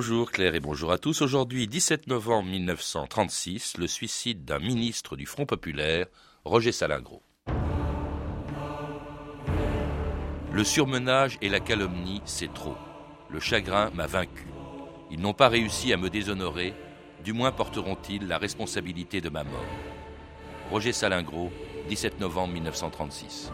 Bonjour Claire et bonjour à tous. Aujourd'hui, 17 novembre 1936, le suicide d'un ministre du Front populaire, Roger Salingro. Le surmenage et la calomnie, c'est trop. Le chagrin m'a vaincu. Ils n'ont pas réussi à me déshonorer, du moins porteront-ils la responsabilité de ma mort. Roger Salingro, 17 novembre 1936.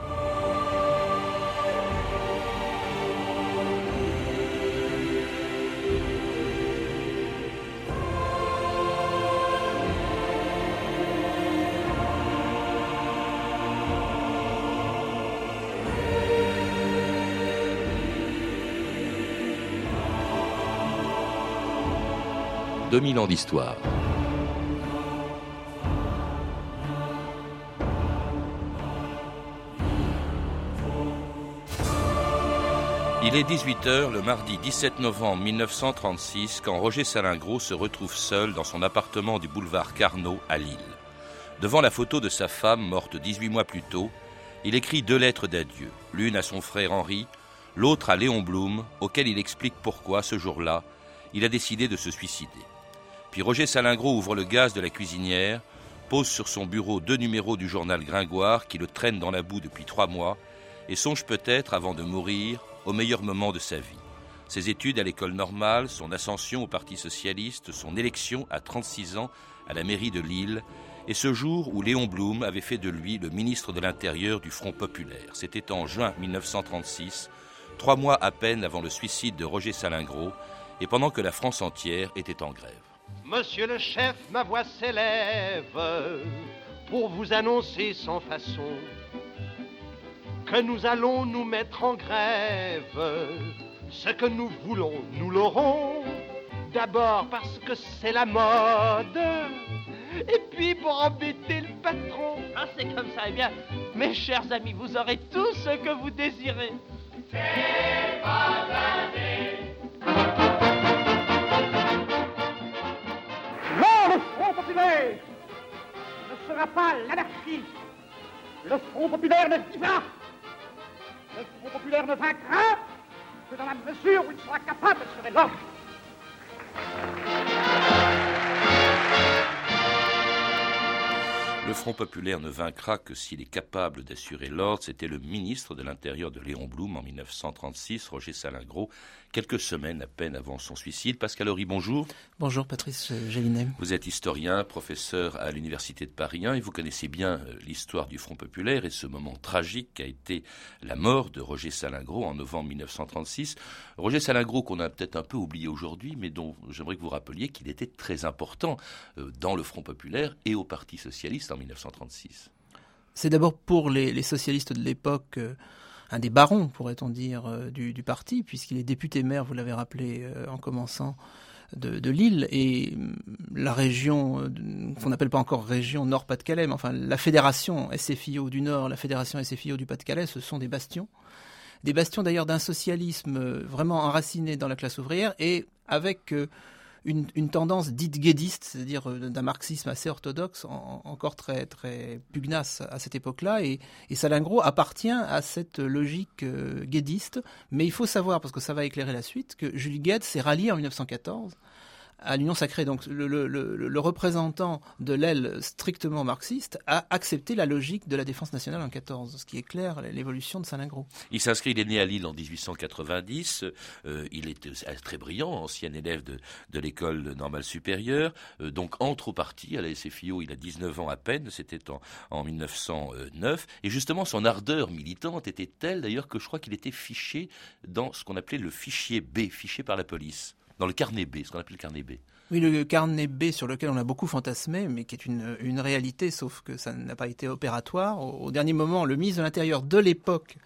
2000 ans d'histoire. Il est 18h le mardi 17 novembre 1936 quand Roger Salingro se retrouve seul dans son appartement du boulevard Carnot à Lille. Devant la photo de sa femme morte 18 mois plus tôt, il écrit deux lettres d'adieu, l'une à son frère Henri, l'autre à Léon Blum, auquel il explique pourquoi, ce jour-là, il a décidé de se suicider. Puis Roger Salingro ouvre le gaz de la cuisinière, pose sur son bureau deux numéros du journal Gringoire qui le traîne dans la boue depuis trois mois et songe peut-être, avant de mourir, au meilleur moment de sa vie. Ses études à l'école normale, son ascension au Parti socialiste, son élection à 36 ans à la mairie de Lille, et ce jour où Léon Blum avait fait de lui le ministre de l'Intérieur du Front populaire. C'était en juin 1936, trois mois à peine avant le suicide de Roger Salingro, et pendant que la France entière était en grève. Monsieur le chef, ma voix s'élève pour vous annoncer sans façon que nous allons nous mettre en grève. Ce que nous voulons, nous l'aurons. D'abord parce que c'est la mode. Et puis pour embêter le patron. Ah, c'est comme ça. Eh bien, mes chers amis, vous aurez tout ce que vous désirez. Ne sera pas l'anarchie. Le Front populaire ne vivra. Le Front populaire ne vaincra que dans la mesure où il sera capable d'assurer l'ordre. Le Front populaire ne vaincra que s'il est capable d'assurer l'ordre. C'était le ministre de l'Intérieur de Léon Blum en 1936, Roger Salingro, quelques semaines à peine avant son suicide. Pascal Horry, bonjour. Bonjour Patrice Gélinet. Vous êtes historien, professeur à l'Université de Paris 1 et vous connaissez bien euh, l'histoire du Front populaire et ce moment tragique qu'a été la mort de Roger Salingro en novembre 1936. Roger Salingro qu'on a peut-être un peu oublié aujourd'hui, mais dont j'aimerais que vous rappeliez qu'il était très important euh, dans le Front populaire et au Parti socialiste en 1936. C'est d'abord pour les, socialistes de l'époque euh, un des barons, pourrait-on dire, euh, du, parti, puisqu'il est député maire, vous l'avez rappelé euh, en commençant, de, Lille et mm, la région qu'on n'appelle pas encore région Nord-Pas-de-Calais, mais enfin la fédération SFIO du Nord, la fédération SFIO du Pas-de-Calais, ce sont des bastions. Des bastions d'ailleurs d'un socialisme vraiment enraciné dans la classe ouvrière et avec une, tendance dite guédiste, c'est-à-dire euh, d'un marxisme assez orthodoxe, encore très, très pugnace à cette époque-là. Et, Salingro appartient à cette logique euh, guédiste. Mais il faut savoir, parce que ça va éclairer la suite, que Julie Gued s'est rallié en 1914 à l'Union sacrée. Donc le, représentant de l'aile strictement marxiste a accepté la logique de la défense nationale en 14, ce qui éclaire l'évolution de Salingro. Il s'inscrit, il est né à Lille en 1890. Euh, il est très brillant, ancien élève de, l'école normale supérieure. Euh, donc entre au parti à la SFIO, il a 19 ans à peine. C'était en, en 1909. Et justement, son ardeur militante était telle d'ailleurs que je crois qu'il était fiché dans ce qu'on appelait le fichier B, fiché par la police dans le carnet B, ce qu'on appelle le carnet B. Oui, le carnet B sur lequel on a beaucoup fantasmé, mais qui est une, réalité, sauf que ça n'a pas été opératoire. Au, dernier moment, le ministre de l'Intérieur de l'époque,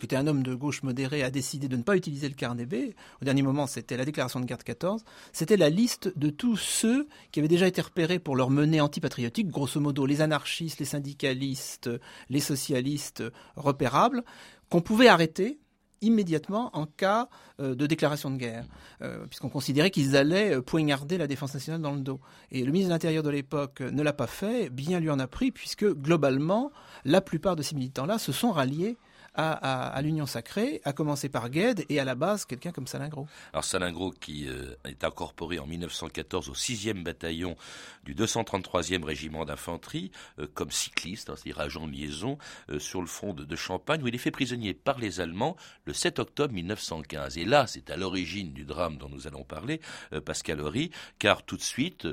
qui était un homme de gauche modéré, a décidé de ne pas utiliser le carnet B. Au dernier moment, c'était la déclaration de garde 14. C'était la liste de tous ceux qui avaient déjà été repérés pour leur menée antipatriotique, grosso modo les anarchistes, les syndicalistes, les socialistes repérables, qu'on pouvait arrêter immédiatement en cas euh, de déclaration de guerre, euh, puisqu'on considérait qu'ils allaient euh, poignarder la défense nationale dans le dos. Et le ministre de l'Intérieur de l'époque ne l'a pas fait, bien lui en a pris, puisque globalement, la plupart de ces militants-là se sont ralliés à, l'Union sacrée, à commencer par Gued et à la base quelqu'un comme Salingro. Alors Salingro qui euh, est incorporé en 1914 au 6e bataillon du 233e régiment d'infanterie euh, comme cycliste, hein, c'est-à-dire agent de liaison euh, sur le front de, Champagne où il est fait prisonnier par les Allemands le 7 octobre 1915. Et là, c'est à l'origine du drame dont nous allons parler, Pascal Horry, car tout de suite,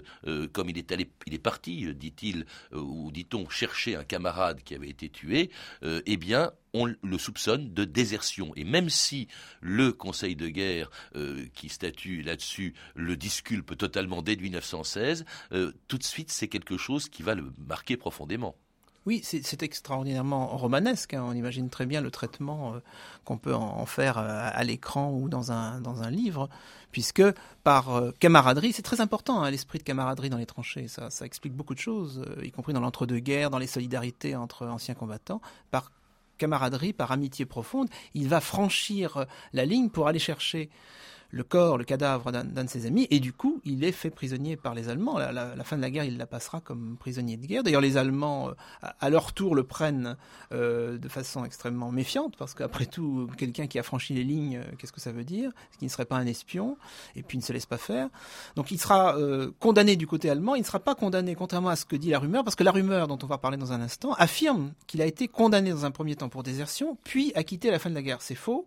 comme il est allé, il est parti, dit-il, ou dit-on, chercher un camarade qui avait été tué, eh bien, on le soupçonne de désertion. Et même si le Conseil de guerre euh, qui statue là-dessus le disculpe totalement dès 1916, euh, tout de suite c'est quelque chose qui va le marquer profondément. Oui, c'est extraordinairement romanesque. Hein. On imagine très bien le traitement euh, qu'on peut en, faire à, l'écran ou dans un, dans un livre, puisque par camaraderie, c'est très important, hein, l'esprit de camaraderie dans les tranchées. Ça, ça explique beaucoup de choses, y compris dans l'entre-deux-guerres, dans les solidarités entre anciens combattants. Par camaraderie, par amitié profonde, il va franchir la ligne pour aller chercher le corps, le cadavre d'un de ses amis, et du coup, il est fait prisonnier par les Allemands. La, la, fin de la guerre, il la passera comme prisonnier de guerre. D'ailleurs, les Allemands, euh, à leur tour, le prennent euh, de façon extrêmement méfiante, parce qu'après tout, quelqu'un qui a franchi les lignes, euh, qu'est-ce que ça veut dire? Ce qui ne serait pas un espion, et puis il ne se laisse pas faire. Donc, il sera condamné du côté allemand. Il ne sera pas condamné, contrairement à ce que dit la rumeur, parce que la rumeur, dont on va parler dans un instant, affirme qu'il a été condamné dans un premier temps pour désertion, puis acquitté à la fin de la guerre. C'est faux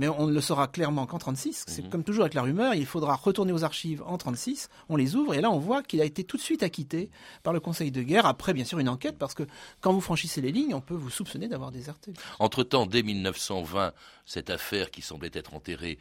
mais on ne le saura clairement qu'en 36. C'est mhm. comme toujours avec la rumeur, il faudra retourner aux archives en 36, on les ouvre, et là on voit qu'il a été tout de suite acquitté par le Conseil de guerre, après bien sûr une enquête, parce que quand vous franchissez les lignes, on peut vous soupçonner d'avoir déserté. Entre-temps, dès 1920, cette affaire qui semblait être enterrée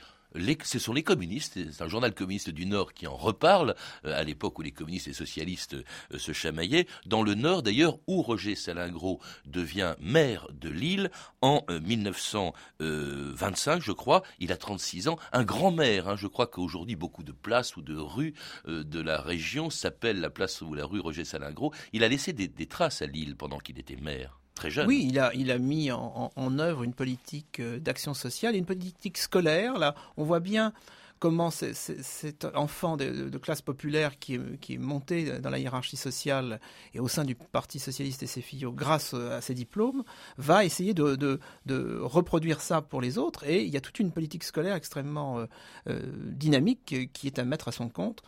ce sont les communistes, c'est un journal communiste du Nord qui en reparle, euh, à l'époque où les communistes et socialistes euh, se chamaillaient, dans le Nord d'ailleurs, où Roger Salingro devient maire de Lille en 1925, euh, je crois, il a 36 ans, un grand maire, hein. je crois qu'aujourd'hui beaucoup de places ou de rues de la région s'appellent la place ou la rue Roger Salingro, il a laissé des traces à Lille pendant qu'il était maire. Oui, il a, mis en, en œuvre une politique euh, d'action sociale et une politique scolaire. Là, on voit bien comment cet enfant de, classe populaire qui est, monté dans la hiérarchie sociale et au sein du Parti socialiste et ses filles grâce à ses diplômes, va essayer de, reproduire ça pour les autres. Et il y a toute une politique scolaire extrêmement euh, euh, dynamique qui est à mettre à son compte,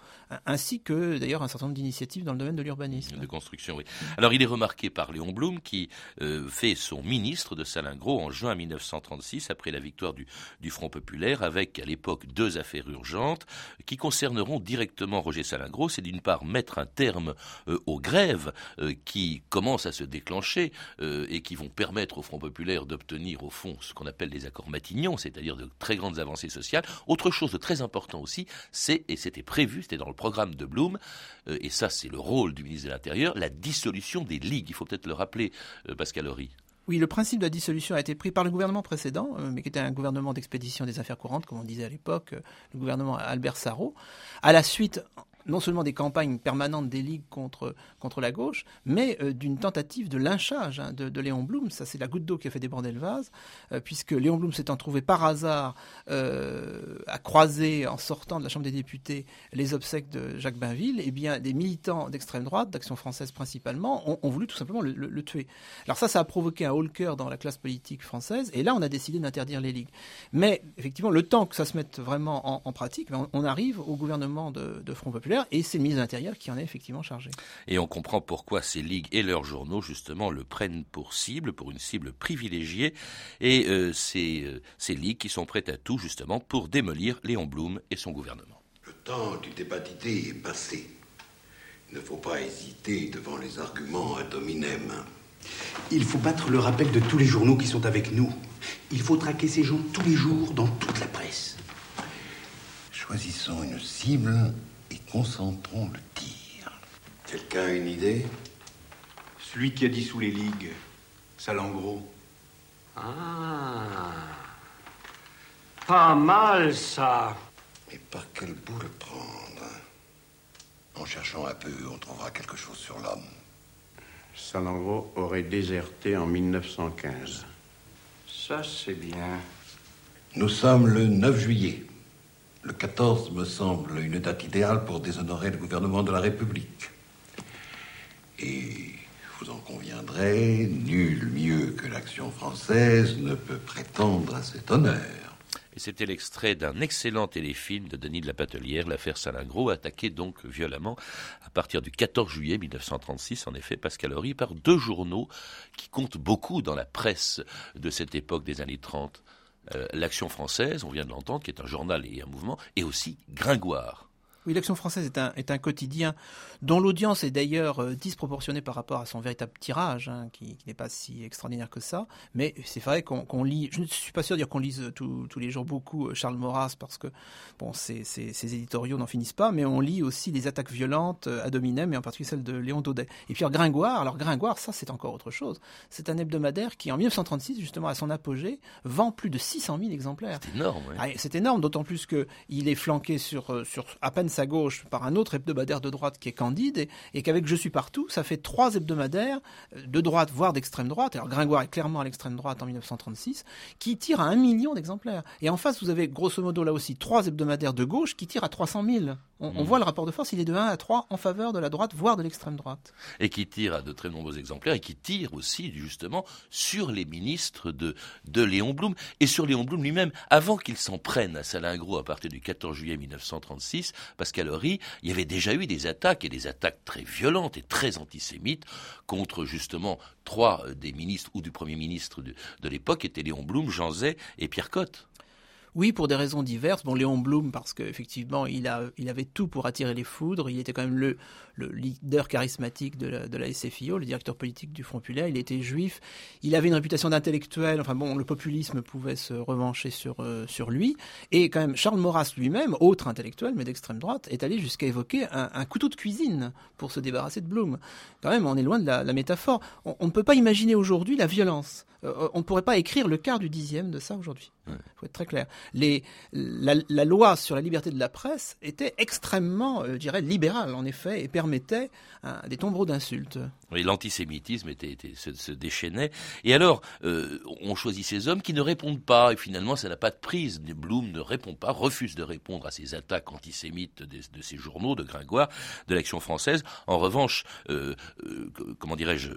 ainsi que d'ailleurs un certain nombre d'initiatives dans le domaine de l'urbanisme. De construction. Alors il est remarqué par Léon Blum qui euh, fait son ministre de Salingro en juin 1936 après la victoire du Front populaire avec à l'époque deux affaires urgentes qui concerneront directement Roger Salingro. C'est d'une part mettre un terme euh, aux grèves euh, qui commencent à se déclencher euh, et qui vont permettre au Front populaire d'obtenir au fond ce qu'on appelle des accords Matignon, c'est-à-dire de très grandes avancées sociales. Autre chose de très important aussi, c'est, et c'était prévu, c'était dans le programme de Blum, et ça c'est le rôle du ministre de l'Intérieur, la dissolution des ligues. Il faut peut-être le rappeler, Pascal Horry. Oui, le principe de la dissolution a été pris par le gouvernement précédent, euh, mais qui était un gouvernement d'expédition des affaires courantes, comme on disait à l'époque, euh, le gouvernement Albert Sarrault. À la suite, non seulement des campagnes permanentes des ligues contre, contre la gauche, mais euh, d'une tentative de lynchage hein, de, Léon Blum. Ça, c'est la goutte d'eau qui a fait déborder le vase, euh, puisque Léon Blum s'étant trouvé par hasard euh, à croiser, en sortant de la Chambre des députés, les obsèques de Jacques Bainville, eh bien, des militants d'extrême droite, d'Action française principalement, ont, voulu tout simplement le, tuer. Alors ça, ça a provoqué un haut cœur dans la classe politique française, et là, on a décidé d'interdire les ligues. Mais effectivement, le temps que ça se mette vraiment en, pratique, ben, on, arrive au gouvernement de, de Front Populaire et c'est le ministre de l'Intérieur qui en est effectivement chargé. Et on comprend pourquoi ces ligues et leurs journaux, justement, le prennent pour cible, pour une cible privilégiée, et euh, ces, euh, ces ligues qui sont prêtes à tout, justement, pour démolir Léon Blum et son gouvernement. Le temps du débat d'idées est passé. Il ne faut pas hésiter devant les arguments ad hominem. Il faut battre le rappel de tous les journaux qui sont avec nous. Il faut traquer ces gens tous les jours dans toute la presse. Choisissons une cible et concentrons le tir. Quelqu'un a une idée? Celui qui a dissous les ligues, Salangro. Ah Pas mal ça Mais par quel bout le prendre? En cherchant un peu, on trouvera quelque chose sur l'homme. Salangro aurait déserté en 1915. Ça, c'est bien. Nous sommes le 9 juillet. Le 14 me semble une date idéale pour déshonorer le gouvernement de la République. Et vous en conviendrez, nul mieux que l'action française ne peut prétendre à cet honneur. Et c'était l'extrait d'un excellent téléfilm de Denis de la Patelière, l'affaire Salingro, attaqué donc violemment à partir du 14 juillet 1936, en effet, Pascal Horry, par deux journaux qui comptent beaucoup dans la presse de cette époque des années 30. Euh, L'Action française, on vient de l'entendre, qui est un journal et un mouvement, et aussi Gringoire. Oui, l'Action française est un, est un quotidien dont l'audience est d'ailleurs euh, disproportionnée par rapport à son véritable tirage, hein, qui, qui n'est pas si extraordinaire que ça. Mais c'est vrai qu'on lit, je ne suis pas sûr de dire qu'on lise tous les jours beaucoup euh, Charles Maurras, parce que bon, ces éditoriaux n'en finissent pas, mais on lit aussi les attaques violentes euh, à Dominem, et en particulier celle de Léon Daudet. Et puis alors, Gringoire, alors Gringoire, ça c'est encore autre chose. C'est un hebdomadaire qui, en 1936, justement à son apogée, vend plus de 600 000 exemplaires. C'est énorme. Ah, c'est énorme, d'autant plus qu'il est flanqué sur, sur à peine sa gauche par un autre hebdomadaire de droite qui est Candide, et, qu'avec Je suis partout, ça fait trois hebdomadaires euh, de droite, voire d'extrême droite. Alors Gringoire est clairement à l'extrême droite en 1936, qui tirent à un million d'exemplaires. Et en face, vous avez grosso modo là aussi trois hebdomadaires de gauche qui tirent à 300 000. On, on, mmh. voit le rapport de force, il est de 1 à 3 en faveur de la droite, voire de l'extrême droite. Et qui tire à de très nombreux exemplaires, et qui tire aussi justement sur les ministres de, de Léon Blum, et sur Léon Blum lui-même, avant qu'il s'en prenne à Salingro à partir du 14 juillet 1936, Pascal Horry, il y avait déjà eu des attaques, et des attaques très violentes et très antisémites, contre justement trois des ministres ou du Premier ministre de, de l'époque, étaient Léon Blum, Jean Zay et Pierre Cotte. Oui, pour des raisons diverses. Bon, Léon Blum, parce qu'effectivement, il, il avait tout pour attirer les foudres. Il était quand même le, le leader charismatique de la, SFIO, le directeur politique du Front Populaire. Il était juif. Il avait une réputation d'intellectuel. Enfin bon, le populisme pouvait se revancher sur, euh, sur lui. Et quand même, Charles Maurras lui-même, autre intellectuel, mais d'extrême droite, est allé jusqu'à évoquer un, couteau de cuisine pour se débarrasser de Blum. Quand même, on est loin de la, la métaphore. On, on, ne peut pas imaginer aujourd'hui la violence. Euh, on ne pourrait pas écrire le quart du dixième de ça aujourd'hui. Il faut être très clair. La, loi sur la liberté de la presse était extrêmement, euh, je dirais, libérale, en effet, et permettait hein, des tombereaux d'insultes. Oui, l'antisémitisme était, se, déchaînait. Et alors, euh, on choisit ces hommes qui ne répondent pas, et finalement, ça n'a pas de prise. Blum ne répond pas, refuse de répondre à ces attaques antisémites de, de ces journaux, de Gringoire, de l'Action française. En revanche, euh, comment dirais-je,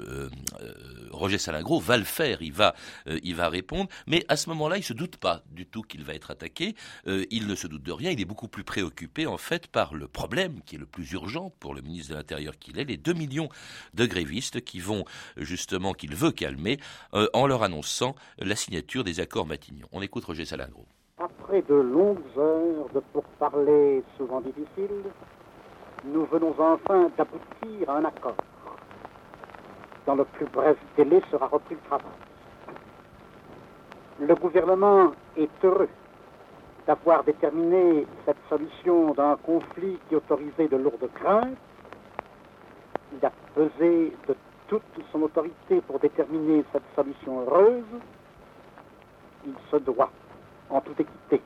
Roger Salingro va le faire, il va, il va répondre, mais à ce moment-là, il se doute pas du tout qu'il va être attaqué. Euh, il ne se doute de rien. Il est beaucoup plus préoccupé, en fait, par le problème qui est le plus urgent pour le ministre de l'Intérieur qu'il est, les 2 millions de grévistes qui vont, justement, qu'il veut calmer, euh, en leur annonçant la signature des accords Matignon. On écoute Roger Salingro. Après de longues heures de pourparlers souvent difficiles, nous venons enfin d'aboutir à un accord. Dans le plus bref délai sera repris le travail. Le gouvernement est heureux d'avoir déterminé cette solution d'un conflit qui autorisait de lourdes craintes. Il a pesé de toute son autorité pour déterminer cette solution heureuse. Il se doit, en toute équité,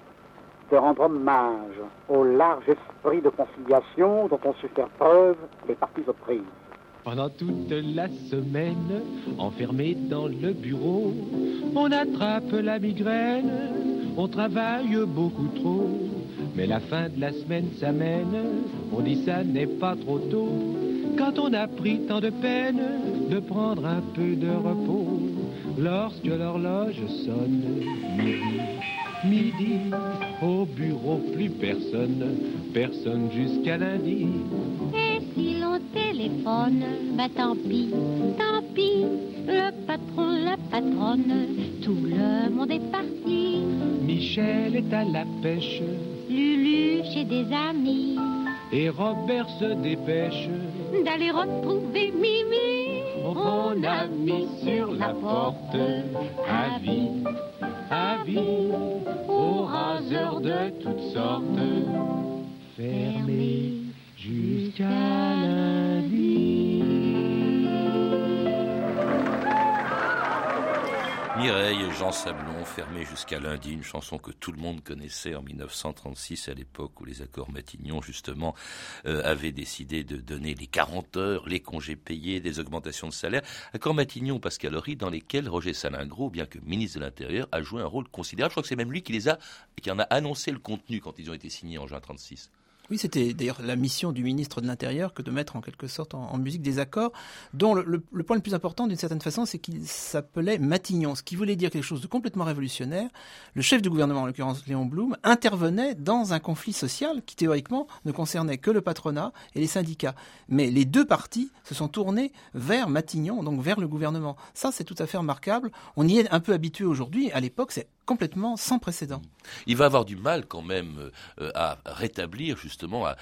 de rendre hommage au large esprit de conciliation dont ont su faire preuve les parties aux prises. Pendant toute la semaine, enfermé dans le bureau, on attrape la migraine, on travaille beaucoup trop. Mais la fin de la semaine s'amène, on dit ça n'est pas trop tôt. Quand on a pris tant de peine de prendre un peu de repos, lorsque l'horloge sonne midi, midi, au bureau plus personne, personne jusqu'à lundi. Téléphone, bah tant pis, tant pis, le patron, la patronne, tout le monde est parti. Michel est à la pêche, Lulu chez des amis, et Robert se dépêche. D'aller retrouver Mimi. On a mis sur la porte. Avis, avis, aux raseurs de toutes sortes, fermés jusqu'à lundi. Mireille et Jean Sablon, fermé jusqu'à lundi, une chanson que tout le monde connaissait en 1936, à l'époque où les accords Matignon, justement, euh, avaient décidé de donner les 40 heures, les congés payés, des augmentations de salaire. Accords Matignon, Pascal Horry, dans lesquels Roger Salingro, bien que ministre de l'Intérieur, a joué un rôle considérable. Je crois que c'est même lui qui les a, qui en a annoncé le contenu quand ils ont été signés en juin 36. Oui, c'était d'ailleurs la mission du ministre de l'Intérieur que de mettre en quelque sorte en, musique des accords, dont le, point le plus important d'une certaine façon, c'est qu'il s'appelait Matignon, ce qui voulait dire quelque chose de complètement révolutionnaire. Le chef du gouvernement, en l'occurrence Léon Blum, intervenait dans un conflit social qui théoriquement ne concernait que le patronat et les syndicats. Mais les deux partis se sont tournés vers Matignon, donc vers le gouvernement. Ça, c'est tout à fait remarquable. On y est un peu habitué aujourd'hui. À l'époque, c'est complètement sans précédent. Il va avoir du mal quand même euh, à rétablir justement à,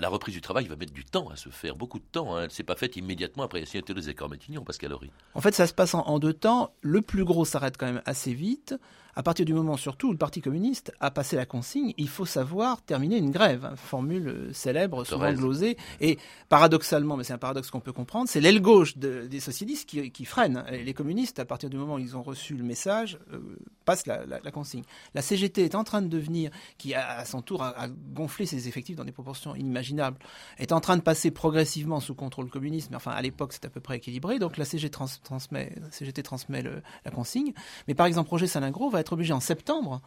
la reprise du travail. Il va mettre du temps à se faire, beaucoup de temps. Hein. Elle ne s'est pas faite immédiatement après la signature des accords Matignon, Pascal Horry. En fait, ça se passe en deux temps. Le plus gros s'arrête quand même assez vite à partir du moment surtout où le Parti communiste a passé la consigne, il faut savoir terminer une grève, formule célèbre, souvent glosée, et paradoxalement, mais c'est un paradoxe qu'on peut comprendre, c'est l'aile gauche des socialistes qui, freine. Les communistes, à partir du moment où ils ont reçu le message, euh, passent la, consigne. La CGT est en train de devenir, qui à, son tour a, gonflé ses effectifs dans des proportions inimaginables, est en train de passer progressivement sous contrôle communiste, mais enfin à l'époque c'est à peu près équilibré, donc la CGT transmet, CGT transmet la consigne. Mais par exemple, Roger Salingro va être obligé en septembre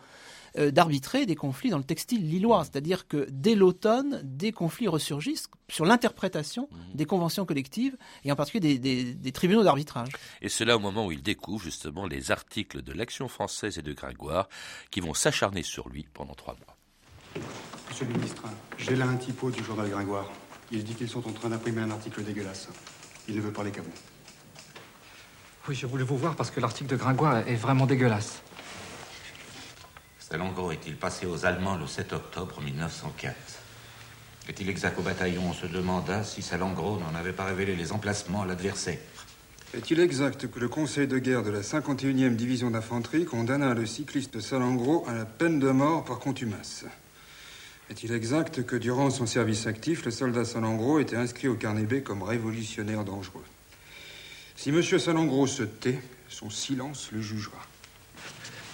euh, d'arbitrer des conflits dans le textile lillois. C'est-à-dire que dès l'automne, des conflits ressurgissent sur l'interprétation mmh. des conventions collectives et en particulier des, tribunaux d'arbitrage. Et cela au moment où il découvre justement les articles de l'Action française et de Gringoire qui vont s'acharner sur lui pendant trois mois. Monsieur le ministre, j'ai là un typo du journal Gringoire. Il dit qu'ils sont en train d'imprimer un article dégueulasse. Il ne veut parler qu'à vous. Oui, je voulais vous voir parce que l'article de Gringoire est vraiment dégueulasse. Salengro est-il passé aux Allemands le 7 octobre 1904 Est-il exact au bataillon? On se demanda si Salengro n'en avait pas révélé les emplacements à l'adversaire. Est-il exact que le conseil de guerre de la 51e division d'infanterie condamna le cycliste Salengro à la peine de mort par contumace? Est-il exact que durant son service actif, le soldat Salengro était inscrit au carnet B comme révolutionnaire dangereux? Si M. Salengro se tait, son silence le jugera.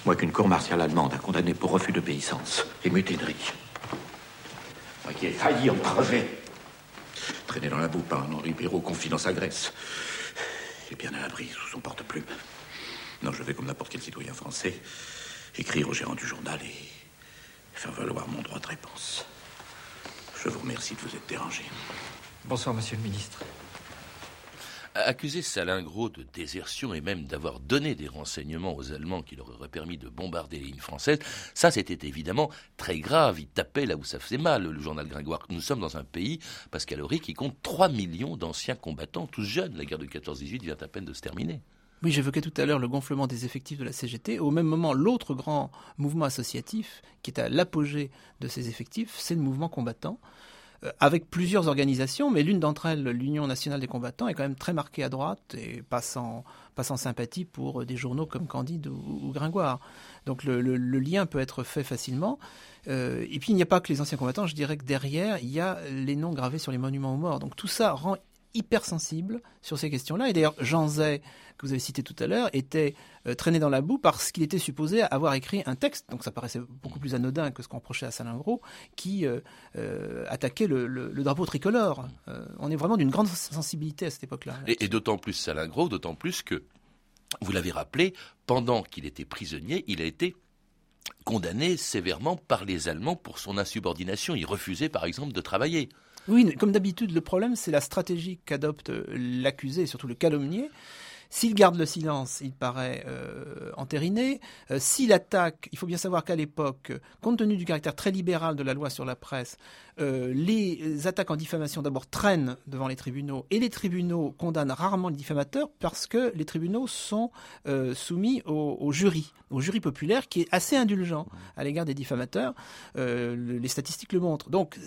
Moi qu'une cour martiale allemande a condamné pour refus d'obéissance et mutinerie. Moi qui ai failli en crever. Traîné dans la boue par un Henri Béraud confié dans sa Grèce. Et bien à l'abri sous son porte-plume. Non, je vais comme n'importe quel citoyen français écrire au gérant du journal et faire valoir mon droit de réponse. Je vous remercie de vous être dérangé. Bonsoir, monsieur le ministre. Accuser Salingro de désertion et même d'avoir donné des renseignements aux Allemands qui leur auraient permis de bombarder les lignes françaises, ça c'était évidemment très grave. Il tapait là où ça faisait mal, le journal Gringoire. Nous sommes dans un pays, Pascal Horry, qui compte 3 millions d'anciens combattants, tous jeunes. La guerre de 14-18 vient à peine de se terminer. Oui, j'évoquais tout à l'heure le gonflement des effectifs de la CGT. Au même moment, l'autre grand mouvement associatif qui est à l'apogée de ces effectifs, c'est le mouvement combattant. Euh, avec plusieurs organisations, mais l'une d'entre elles, l'Union nationale des combattants, est quand même très marquée à droite et passe en, sympathie pour des journaux comme Candide ou, Gringoire. Donc le, lien peut être fait facilement. Euh, et puis il n'y a pas que les anciens combattants, je dirais que derrière, il y a les noms gravés sur les monuments aux morts. Donc tout ça rend hypersensible sur ces questions-là. Et d'ailleurs, Jean Zay, que vous avez cité tout à l'heure, était euh, traîné dans la boue parce qu'il était supposé avoir écrit un texte, donc ça paraissait beaucoup plus anodin que ce qu'on reprochait à Salingro, qui euh, euh, attaquait le, drapeau tricolore. on est vraiment d'une grande sensibilité à cette époque-là. Et, et d'autant plus Salingro, d'autant plus que, vous l'avez rappelé, pendant qu'il était prisonnier, il a été condamné sévèrement par les Allemands pour son insubordination. Il refusait par exemple de travailler. Oui, comme d'habitude, le problème, c'est la stratégie qu'adopte l'accusé et surtout le calomnier. S'il garde le silence, il paraît euh, entériné. Euh, s'il attaque, il faut bien savoir qu'à l'époque, compte tenu du caractère très libéral de la loi sur la presse, euh, les attaques en diffamation d'abord traînent devant les tribunaux et les tribunaux condamnent rarement les diffamateurs parce que les tribunaux sont soumis au, jury, au jury populaire qui est assez indulgent à l'égard des diffamateurs. les statistiques le montrent. Donc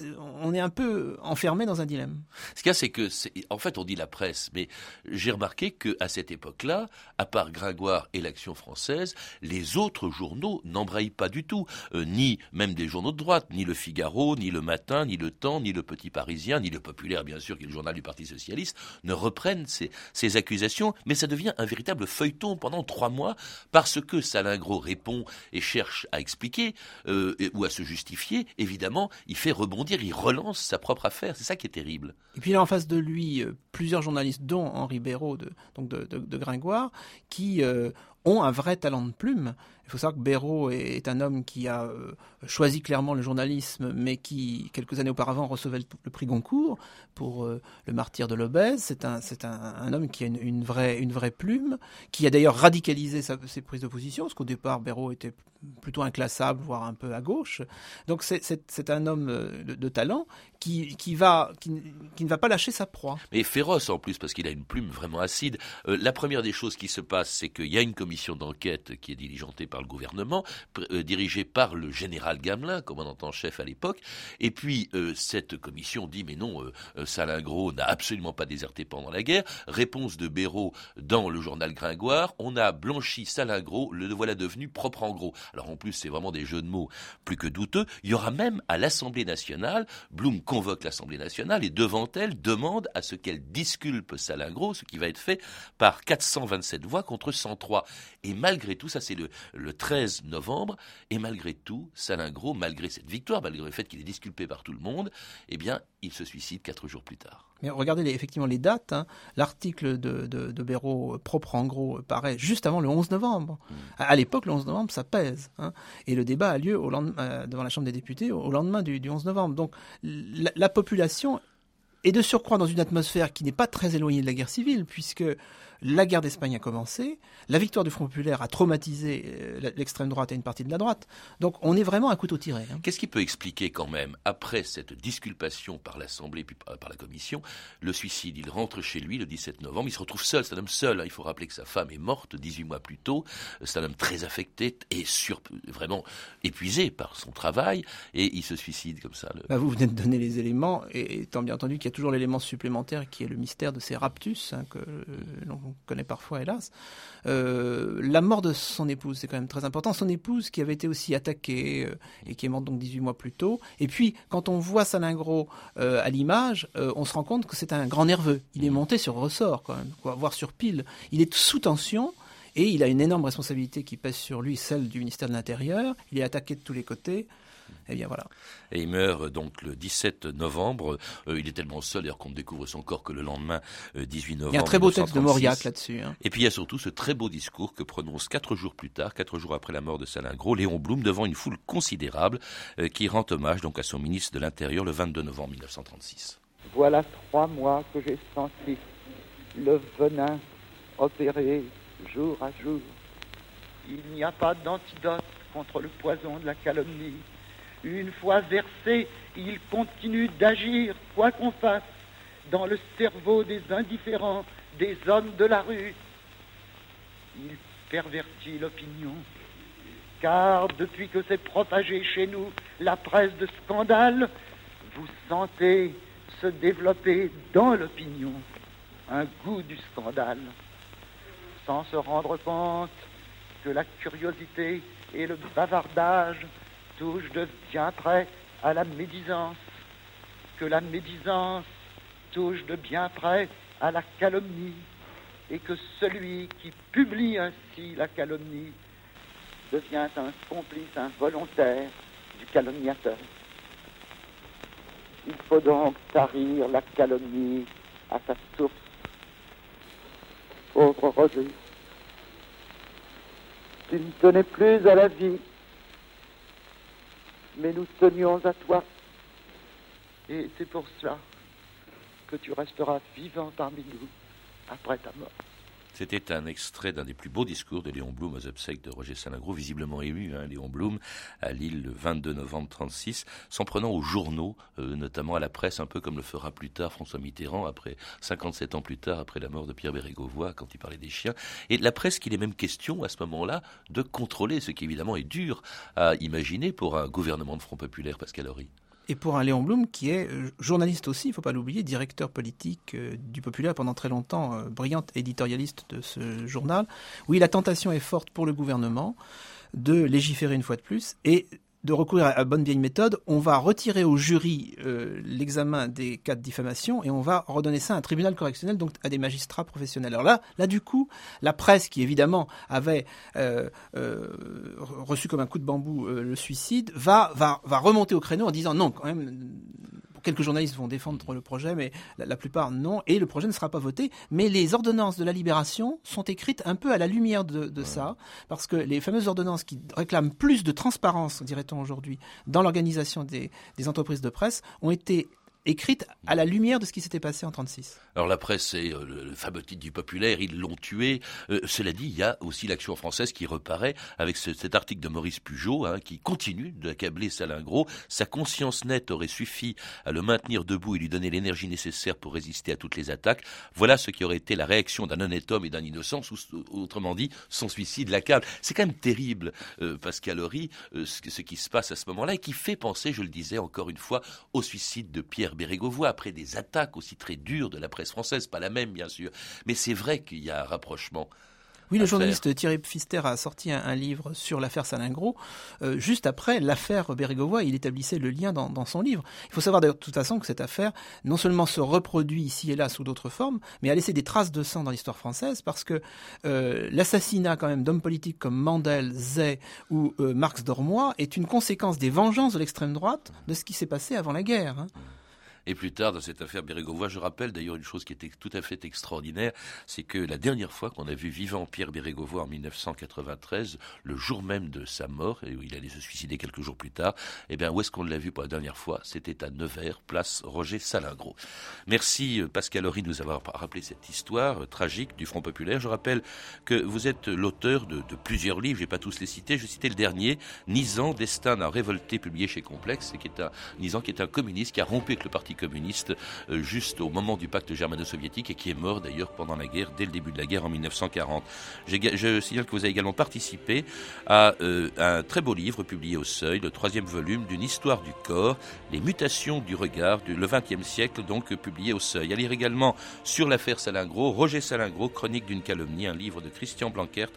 on est un peu enfermé dans un dilemme. Ce qu'il y a, c'est que, en fait, on dit la presse, mais j'ai remarqué qu'à cette époque-là, à part Gringoire et l'Action française, les autres journaux n'embrayent pas du tout, euh, ni même des journaux de droite, ni le Figaro, ni le Matin, ni le Temps, ni le Petit Parisien, ni le Populaire, bien sûr, qui est le journal du Parti socialiste, ne reprennent ces, accusations, mais ça devient un véritable feuilleton pendant trois mois, parce que Salingro répond et cherche à expliquer euh, ou à se justifier, évidemment, il fait rebondir, il relance sa propre affaire, c'est ça qui est terrible. Et puis là, en face de lui, euh, plusieurs journalistes, dont Henri Béraud, donc de, de Gringoire, qui euh, ont un vrai talent de plume. Il faut savoir que Béraud est un homme qui a euh, choisi clairement le journalisme, mais qui, quelques années auparavant, recevait le, prix Goncourt pour euh, Le martyr de l'obèse. C'est un, c'est un, homme qui a une, vraie, une vraie plume, qui a d'ailleurs radicalisé ses prises de position, parce qu'au départ, Béraud était plutôt inclassable, voire un peu à gauche. Donc c'est, c'est, un homme euh, de, talent qui, qui, va, qui, qui, ne va pas lâcher sa proie. Mais féroce en plus, parce qu'il a une plume vraiment acide. La première des choses qui se passe, c'est qu'il y a une commission d'enquête qui est diligentée par le gouvernement, euh, dirigée par le général Gamelin, commandant en chef à l'époque. Et puis, euh, cette commission dit, mais non, euh, Salingro n'a absolument pas déserté pendant la guerre. Réponse de Béraud dans le journal Gringoire, on a blanchi Salingro, le voilà devenu propre en gros. Alors en plus, c'est vraiment des jeux de mots plus que douteux. Il y aura même à l'Assemblée nationale, Blum convoque l'Assemblée nationale et devant elle demande à ce qu'elle disculpe Salingro, ce qui va être fait par 427 voix contre 103. Et malgré tout, ça c'est le, le 13 novembre, et malgré tout, Salingro, malgré cette victoire, malgré le fait qu'il est disculpé par tout le monde, eh bien, il se suicide quatre jours plus tard. Mais regardez les, effectivement les dates. Hein. L'article de, de, de Béraud, propre en gros, paraît juste avant le 11 novembre. Mmh. À, à l'époque, le 11 novembre, ça pèse. Hein. Et le débat a lieu au lendemain, euh, devant la Chambre des députés au, au lendemain du, du, 11 novembre. Donc la, la population est de surcroît dans une atmosphère qui n'est pas très éloignée de la guerre civile, puisque la guerre d'Espagne a commencé, la victoire du Front populaire a traumatisé euh, l'extrême droite et une partie de la droite. Donc on est vraiment à couteau tiré. Hein. Qu'est-ce qui peut expliquer quand même, après cette disculpation par l'Assemblée puis par la Commission, le suicide? Il rentre chez lui le 17 novembre, il se retrouve seul, c'est un homme seul. Hein. Il faut rappeler que sa femme est morte 18 mois plus tôt. C'est un homme très affecté et sur, vraiment épuisé par son travail et il se suicide comme ça. Le... Bah vous venez de donner les éléments et étant bien entendu qu'il y a toujours l'élément supplémentaire qui est le mystère de ces raptus hein, que l'on connaît parfois, hélas. Euh, la mort de son épouse, c'est quand même très important. Son épouse qui avait été aussi attaquée euh, et qui est morte donc 18 mois plus tôt. Et puis, quand on voit Salingro euh, à l'image, on se rend compte que c'est un grand nerveux. Il est monté sur ressort, quand même, quoi, voire sur pile. Il est sous tension. Et il a une énorme responsabilité qui pèse sur lui, celle du ministère de l'Intérieur. Il est attaqué de tous les côtés. Et bien voilà. Et il meurt donc le 17 novembre. Euh, il est tellement seul d'ailleurs qu'on ne découvre son corps que le lendemain, euh, 18 novembre. Il y a un très beau texte de Mauriac là-dessus. Hein. Et puis il y a surtout ce très beau discours que prononce quatre jours plus tard, quatre jours après la mort de Salingro, Léon Blum devant une foule considérable euh, qui rend hommage donc à son ministre de l'Intérieur le 22 novembre 1936. Voilà trois mois que j'ai senti le venin opérer jour à jour. Il n'y a pas d'antidote contre le poison de la calomnie. Une fois versé, il continue d'agir, quoi qu'on fasse, dans le cerveau des indifférents, des hommes de la rue. Il pervertit l'opinion, car depuis que s'est propagée chez nous la presse de scandale, vous sentez se développer dans l'opinion un goût du scandale, sans se rendre compte que la curiosité et le bavardage touche de bien près à la médisance, que la médisance touche de bien près à la calomnie, et que celui qui publie ainsi la calomnie devient un complice involontaire du calomniateur. Il faut donc tarir la calomnie à sa source. Pauvre Roger, tu ne tenais plus à la vie mais nous tenions à toi. Et c'est pour cela que tu resteras vivant parmi nous après ta mort. C'était un extrait d'un des plus beaux discours de Léon Blum aux obsèques de Roger Salingro, visiblement ému, hein, Léon Blum, à Lille le 22 novembre 36, s'en prenant aux journaux, euh, notamment à la presse, un peu comme le fera plus tard François Mitterrand, après 57 ans plus tard, après la mort de Pierre Bérégovoy, quand il parlait des chiens. Et la presse qu'il est même question, à ce moment-là, de contrôler, ce qui évidemment est dur à imaginer pour un gouvernement de Front Populaire, Pascal Horry et pour un Léon Blum qui est euh, journaliste aussi, il ne faut pas l'oublier, directeur politique euh, du Populaire pendant très longtemps, euh, brillante éditorialiste de ce journal. Oui, la tentation est forte pour le gouvernement de légiférer une fois de plus et de recourir à bonne vieille méthode, on va retirer au jury euh, l'examen des cas de diffamation et on va redonner ça à un tribunal correctionnel, donc à des magistrats professionnels. Alors là, là du coup, la presse qui évidemment avait euh, euh, reçu comme un coup de bambou le suicide va, va, va remonter au créneau en disant non, quand même, quelques journalistes vont défendre le projet, mais la, plupart non. Et le projet ne sera pas voté. Mais les ordonnances de la libération sont écrites un peu à la lumière de, ça, parce que les fameuses ordonnances qui réclament plus de transparence, dirait-on aujourd'hui, dans l'organisation des, des entreprises de presse, ont été écrite à la lumière de ce qui s'était passé en 36. Alors la presse, c'est euh, le fameux titre du populaire, ils l'ont tué. Euh, cela dit, il y a aussi l'action française qui reparaît avec cet article de Maurice Pugeot hein, qui continue d'accabler Salingro. Sa conscience nette aurait suffi à le maintenir debout et lui donner l'énergie nécessaire pour résister à toutes les attaques. Voilà ce qui aurait été la réaction d'un honnête homme et d'un innocent, ou autrement dit, son suicide l'accable. C'est quand même terrible, euh, Pascal Horry, ce, ce qui se passe à ce moment-là et qui fait penser, je le disais encore une fois, au suicide de Pierre Bérégovoy, après des attaques aussi très dures de la presse française, pas la même bien sûr, mais c'est vrai qu'il y a un rapprochement. Oui, le journaliste Thierry Pfister a sorti un, livre sur l'affaire Salingro. Euh, juste après l'affaire Bérégovoy, il établissait le lien dans, son livre. Il faut savoir de toute façon que cette affaire non seulement se reproduit ici et là sous d'autres formes, mais a laissé des traces de sang dans l'histoire française parce que euh, l'assassinat quand même d'hommes politiques comme Mandel, Zay ou euh, Marx Dormoy est une conséquence des vengeances de l'extrême droite de ce qui s'est passé avant la guerre. Hein. Et plus tard, dans cette affaire Bérégovoy, je rappelle d'ailleurs une chose qui était tout à fait extraordinaire, c'est que la dernière fois qu'on a vu vivant Pierre Bérégovoy en 1993, le jour même de sa mort, et où il allait se suicider quelques jours plus tard, eh bien, où est-ce qu'on l'a vu pour la dernière fois? C'était à Nevers, place Roger Salingro. Merci euh, Pascal Horry de nous avoir rappelé cette histoire euh, tragique du Front Populaire. Je rappelle que vous êtes l'auteur de, plusieurs livres, je vais pas tous les citer, je vais citer le dernier, Nizan, Destin d'un révolté, publié chez Complexe, qui est un, qui est un communiste qui a rompu avec le Parti communiste euh, juste au moment du pacte germano-soviétique et qui est mort d'ailleurs pendant la guerre, dès le début de la guerre en 1940. Je signale que vous avez également participé à euh, un très beau livre publié au Seuil, le troisième volume d'une histoire du corps, les mutations du regard, du, le XXe siècle, donc publié au Seuil. À lire également sur l'affaire Salingro, Roger Salingro, chronique d'une calomnie, un livre de Christian Blanquert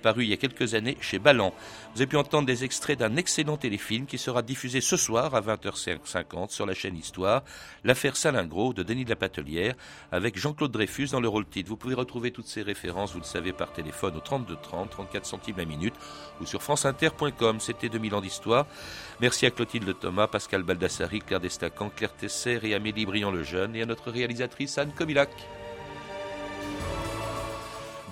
paru il y a quelques années chez Ballant. Vous avez pu entendre des extraits d'un excellent téléfilm qui sera diffusé ce soir à 20h50 sur la chaîne Histoire, L'affaire Salingro de Denis de la Patelière, avec Jean-Claude Dreyfus dans le rôle titre. Vous pouvez retrouver toutes ces références, vous le savez, par téléphone au 32 30, 34 centimes la minute, ou sur franceinter.com. C'était 2000 ans d'histoire. Merci à Clotilde Thomas, Pascal Baldassari, Claire Destacan, Claire Tesser et Amélie Briand-Lejeune, et à notre réalisatrice Anne Comilac.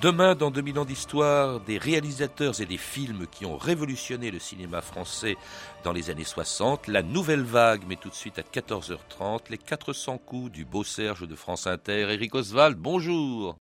Demain, dans 2000 ans d'histoire, des réalisateurs et des films qui ont révolutionné le cinéma français dans les années 60, la nouvelle vague, mais tout de suite à 14h30, les 400 coups du beau Serge de France Inter, Eric Oswald, bonjour